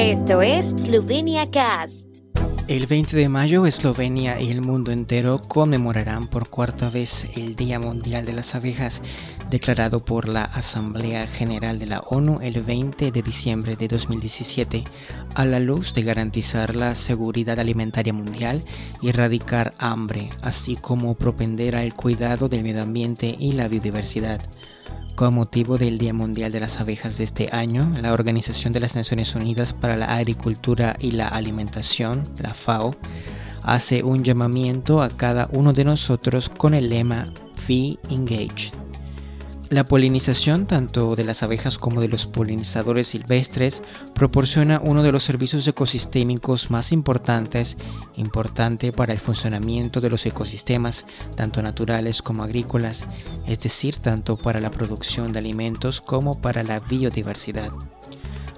Esto es Slovenia Cast. El 20 de mayo, Eslovenia y el mundo entero conmemorarán por cuarta vez el Día Mundial de las Abejas, declarado por la Asamblea General de la ONU el 20 de diciembre de 2017, a la luz de garantizar la seguridad alimentaria mundial y erradicar hambre, así como propender al cuidado del medio ambiente y la biodiversidad. Con motivo del Día Mundial de las Abejas de este año, la Organización de las Naciones Unidas para la Agricultura y la Alimentación, la FAO, hace un llamamiento a cada uno de nosotros con el lema Be Engaged la polinización tanto de las abejas como de los polinizadores silvestres proporciona uno de los servicios ecosistémicos más importantes, importante para el funcionamiento de los ecosistemas, tanto naturales como agrícolas, es decir, tanto para la producción de alimentos como para la biodiversidad.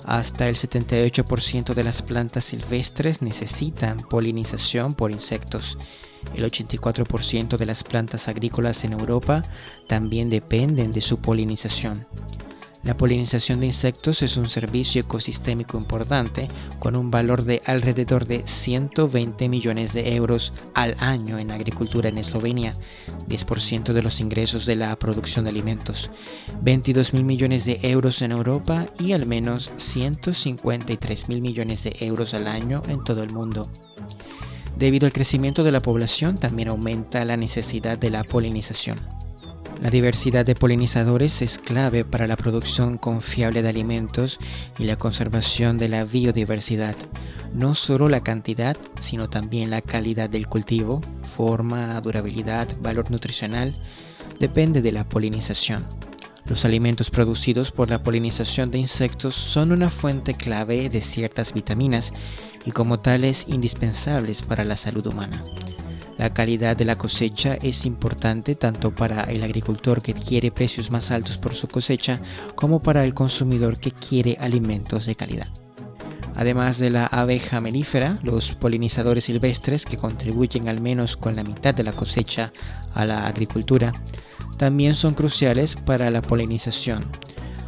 Hasta el 78% de las plantas silvestres necesitan polinización por insectos el 84% de las plantas agrícolas en Europa también dependen de su polinización. La polinización de insectos es un servicio ecosistémico importante con un valor de alrededor de 120 millones de euros al año en agricultura en Eslovenia, 10% de los ingresos de la producción de alimentos, 22 mil millones de euros en Europa y al menos 153 mil millones de euros al año en todo el mundo. Debido al crecimiento de la población también aumenta la necesidad de la polinización. La diversidad de polinizadores es clave para la producción confiable de alimentos y la conservación de la biodiversidad. No solo la cantidad, sino también la calidad del cultivo, forma, durabilidad, valor nutricional, depende de la polinización. Los alimentos producidos por la polinización de insectos son una fuente clave de ciertas vitaminas y como tales indispensables para la salud humana. La calidad de la cosecha es importante tanto para el agricultor que quiere precios más altos por su cosecha como para el consumidor que quiere alimentos de calidad. Además de la abeja melífera, los polinizadores silvestres, que contribuyen al menos con la mitad de la cosecha a la agricultura, también son cruciales para la polinización.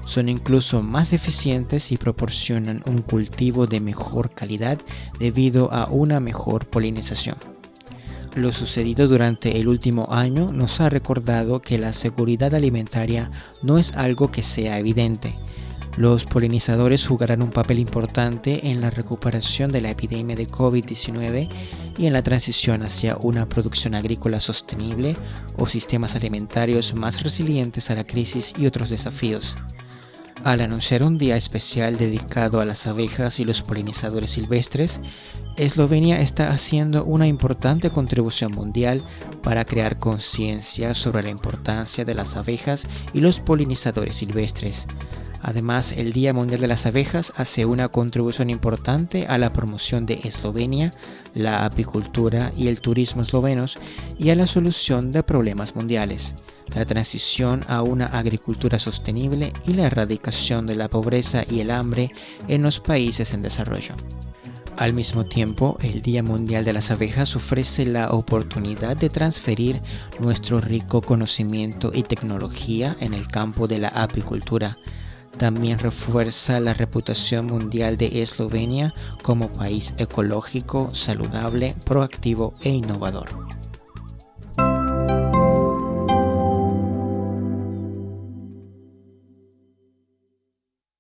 Son incluso más eficientes y proporcionan un cultivo de mejor calidad debido a una mejor polinización. Lo sucedido durante el último año nos ha recordado que la seguridad alimentaria no es algo que sea evidente, los polinizadores jugarán un papel importante en la recuperación de la epidemia de COVID-19 y en la transición hacia una producción agrícola sostenible o sistemas alimentarios más resilientes a la crisis y otros desafíos. Al anunciar un día especial dedicado a las abejas y los polinizadores silvestres, Eslovenia está haciendo una importante contribución mundial para crear conciencia sobre la importancia de las abejas y los polinizadores silvestres Además, el Día Mundial de las Abejas hace una contribución importante a la promoción de Eslovenia, la apicultura y el turismo eslovenos y a la solución de problemas mundiales, la transición a una agricultura sostenible y la erradicación de la pobreza y el hambre en los países en desarrollo. Al mismo tiempo, el Día Mundial de las Abejas ofrece la oportunidad de transferir nuestro rico conocimiento y tecnología en el campo de la apicultura también refuerza la reputación mundial de Eslovenia como país ecológico, saludable, proactivo e innovador.